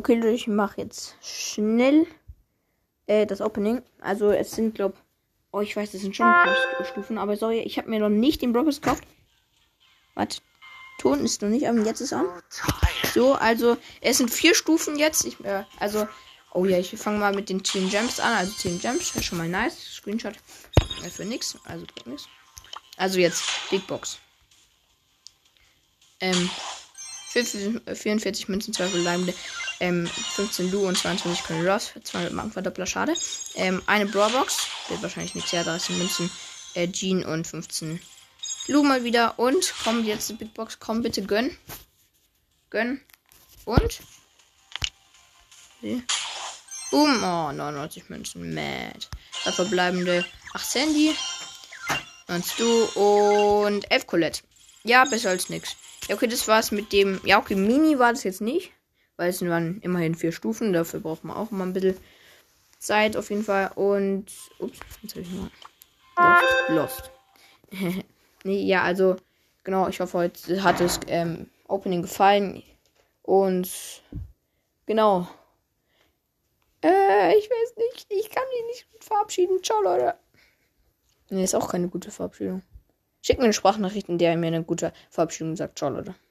Okay, Leute, ich mache jetzt schnell äh, das Opening. Also es sind, glaube Oh, ich weiß, das sind schon Stufen, aber sorry, ich habe mir noch nicht den Brothers gekauft. Warte. Ton ist noch nicht an, jetzt ist an. So, also es sind vier Stufen jetzt. Ich, äh, also, oh ja, ich fange mal mit den 10 Gems an. Also 10 Gems, schon mal nice. Screenshot äh, für nix, also nix. Also jetzt Big Box. Ähm, 44 Münzen, 2 verbleibende, ähm, 15 Lu und 22 Colonel Ross, 200 Markenverdoppler, schade. Ähm, eine Brawlbox, wird wahrscheinlich nichts her, 30 Münzen, äh, Jean und 15 Lu mal wieder. Und komm, jetzt die Big Box, komm bitte, gönn. Gönn. Und? Boom, oh, 99 Münzen, mad. Da verbleibende 8 Sandy, 9 du und 11 Colette. Ja, besser als nix. Ja, okay, das war's mit dem. Ja, okay, Mini war das jetzt nicht. Weil es waren immerhin vier Stufen. Dafür braucht man auch mal ein bisschen Zeit auf jeden Fall. Und. Ups, jetzt habe ich mal. Lost. Lost. nee, ja, also. Genau, ich hoffe, heute hat das ähm, Opening gefallen. Und. Genau. Äh, ich weiß nicht. Ich kann mich nicht verabschieden. Ciao, Leute. Nee, ist auch keine gute Verabschiedung. Schickt mir eine Sprachnachricht, in der ihr mir eine gute Verabschiedung sagt. Ciao, Leute.